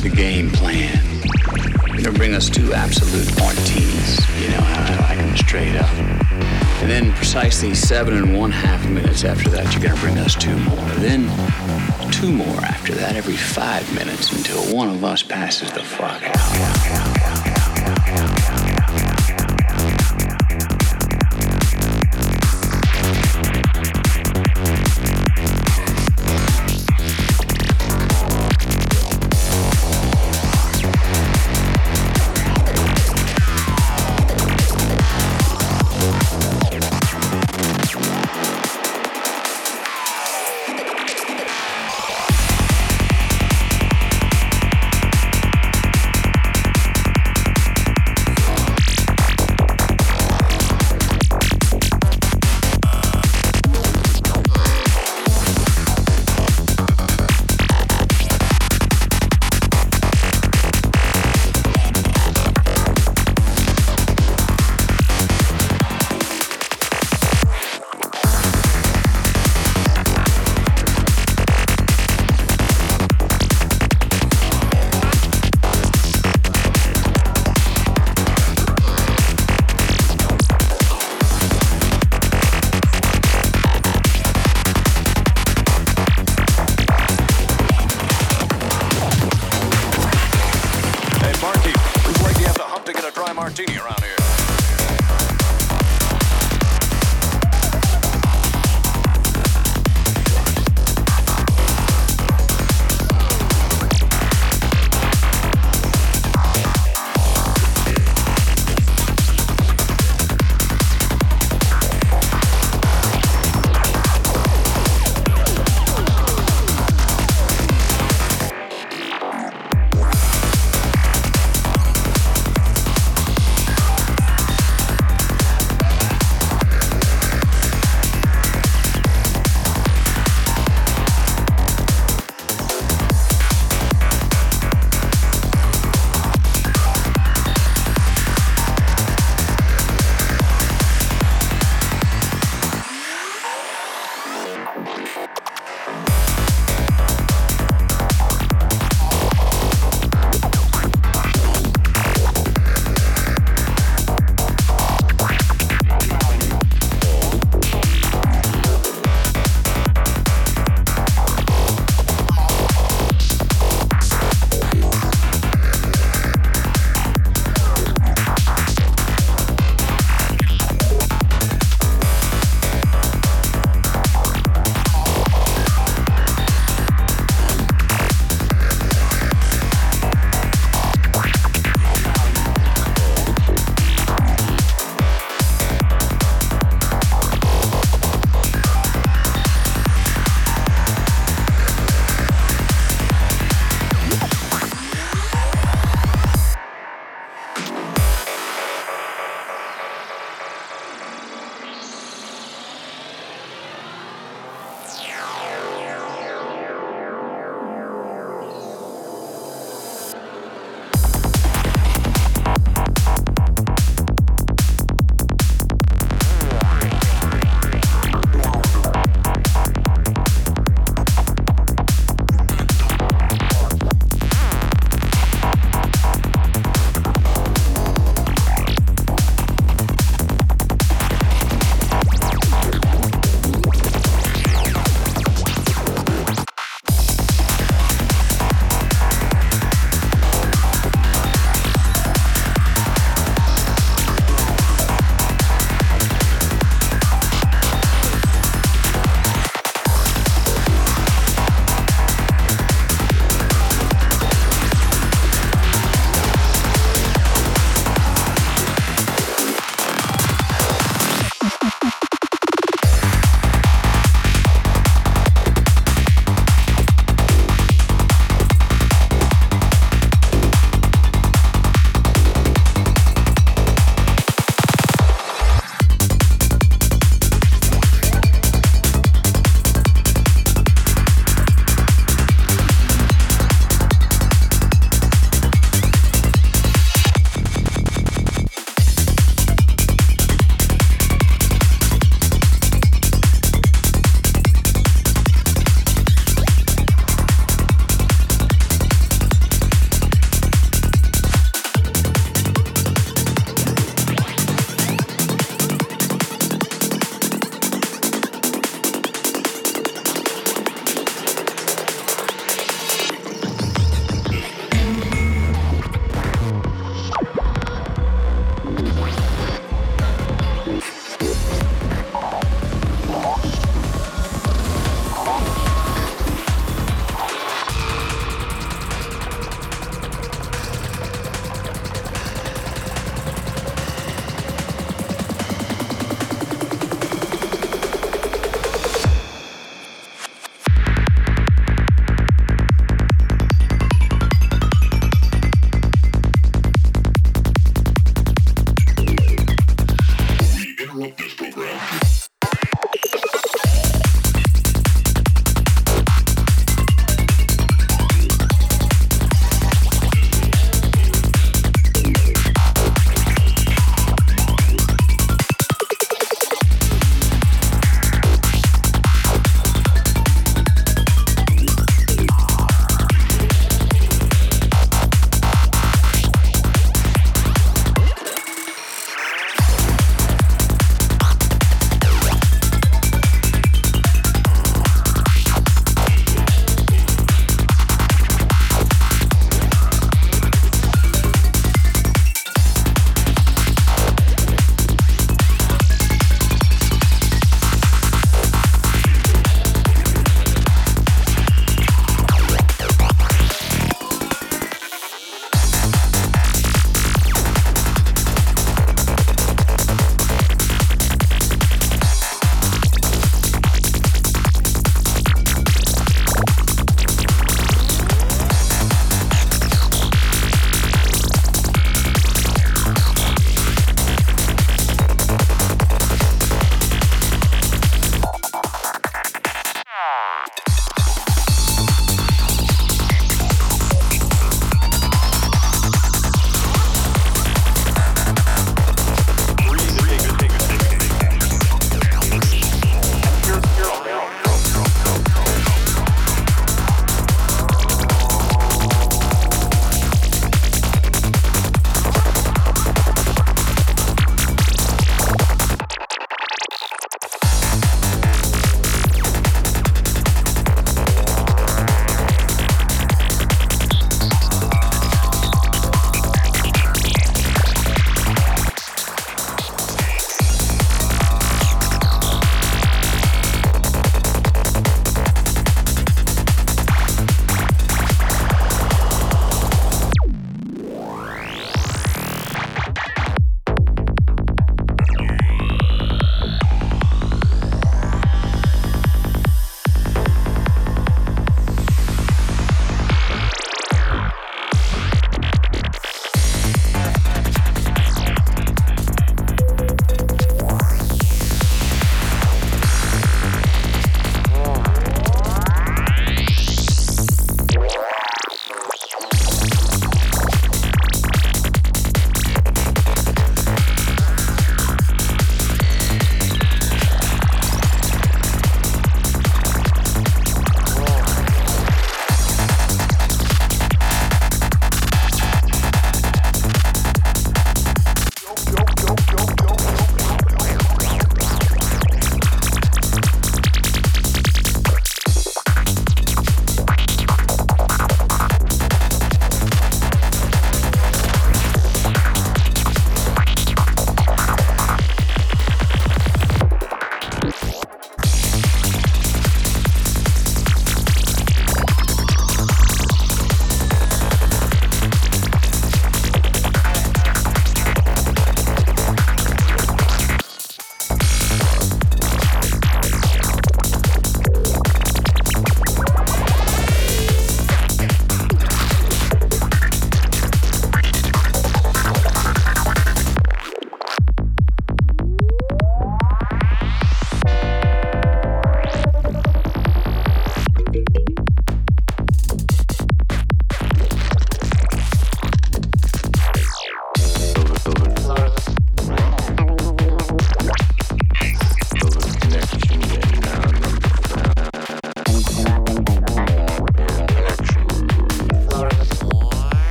plan. You're gonna bring us two Absolut martinis. You know how I like them straight up. And then precisely seven and one half minutes after that, you're gonna bring us two more. Then two more after that every five minutes until one of us passes the fuck out.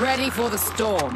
Ready for the storm.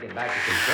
To get back to control